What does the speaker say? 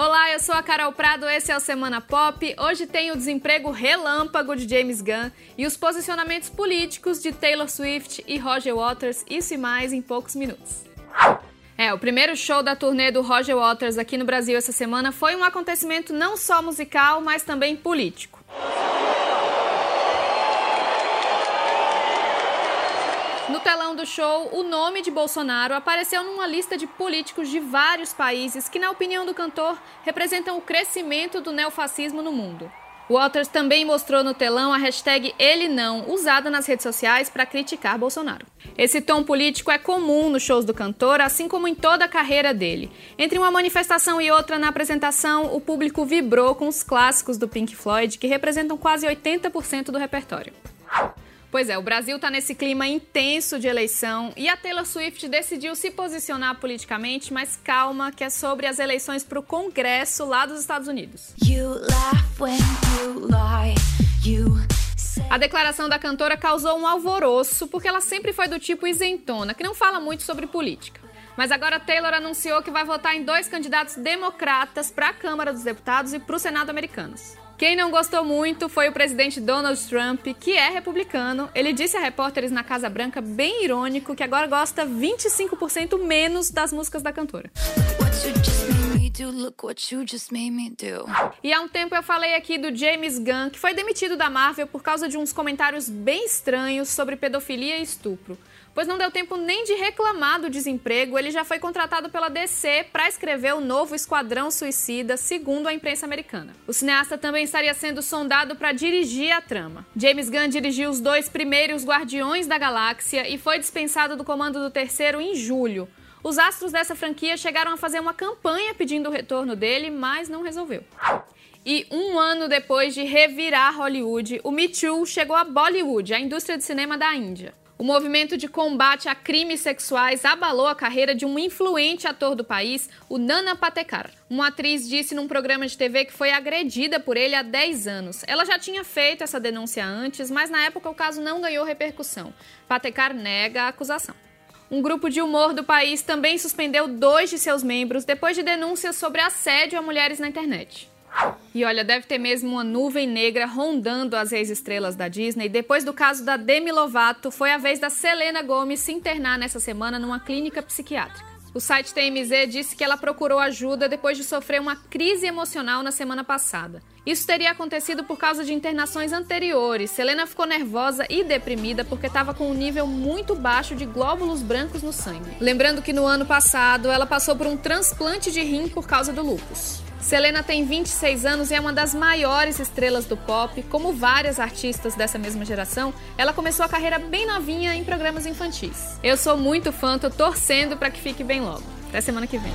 Olá, eu sou a Carol Prado, esse é o Semana Pop. Hoje tem o desemprego relâmpago de James Gunn e os posicionamentos políticos de Taylor Swift e Roger Waters, isso e mais em poucos minutos. É, o primeiro show da turnê do Roger Waters aqui no Brasil essa semana foi um acontecimento não só musical, mas também político. No telão do show, o nome de Bolsonaro apareceu numa lista de políticos de vários países que, na opinião do cantor, representam o crescimento do neofascismo no mundo. Waters também mostrou no telão a hashtag Ele Não, usada nas redes sociais para criticar Bolsonaro. Esse tom político é comum nos shows do cantor, assim como em toda a carreira dele. Entre uma manifestação e outra na apresentação, o público vibrou com os clássicos do Pink Floyd, que representam quase 80% do repertório. Pois é, o Brasil está nesse clima intenso de eleição e a Taylor Swift decidiu se posicionar politicamente, mas calma, que é sobre as eleições para o Congresso lá dos Estados Unidos. A declaração da cantora causou um alvoroço porque ela sempre foi do tipo isentona, que não fala muito sobre política. Mas agora Taylor anunciou que vai votar em dois candidatos democratas para a Câmara dos Deputados e para o Senado americanos. Quem não gostou muito foi o presidente Donald Trump, que é republicano. Ele disse a repórteres na Casa Branca, bem irônico, que agora gosta 25% menos das músicas da cantora. E há um tempo eu falei aqui do James Gunn, que foi demitido da Marvel por causa de uns comentários bem estranhos sobre pedofilia e estupro pois não deu tempo nem de reclamar do desemprego, ele já foi contratado pela DC para escrever o novo Esquadrão Suicida, segundo a imprensa americana. O cineasta também estaria sendo sondado para dirigir a trama. James Gunn dirigiu os dois primeiros Guardiões da Galáxia e foi dispensado do comando do terceiro em julho. Os astros dessa franquia chegaram a fazer uma campanha pedindo o retorno dele, mas não resolveu. E um ano depois de revirar Hollywood, o Me Too chegou a Bollywood, a indústria de cinema da Índia. O movimento de combate a crimes sexuais abalou a carreira de um influente ator do país, o Nana Patekar. Uma atriz disse num programa de TV que foi agredida por ele há 10 anos. Ela já tinha feito essa denúncia antes, mas na época o caso não ganhou repercussão. Patekar nega a acusação. Um grupo de humor do país também suspendeu dois de seus membros depois de denúncias sobre assédio a mulheres na internet. E olha, deve ter mesmo uma nuvem negra rondando as ex-estrelas da Disney. Depois do caso da Demi Lovato, foi a vez da Selena Gomez se internar nessa semana numa clínica psiquiátrica. O site TMZ disse que ela procurou ajuda depois de sofrer uma crise emocional na semana passada. Isso teria acontecido por causa de internações anteriores. Selena ficou nervosa e deprimida porque estava com um nível muito baixo de glóbulos brancos no sangue. Lembrando que no ano passado ela passou por um transplante de rim por causa do lúpus. Selena tem 26 anos e é uma das maiores estrelas do pop. Como várias artistas dessa mesma geração, ela começou a carreira bem novinha em programas infantis. Eu sou muito fã, tô torcendo para que fique bem logo. Até semana que vem.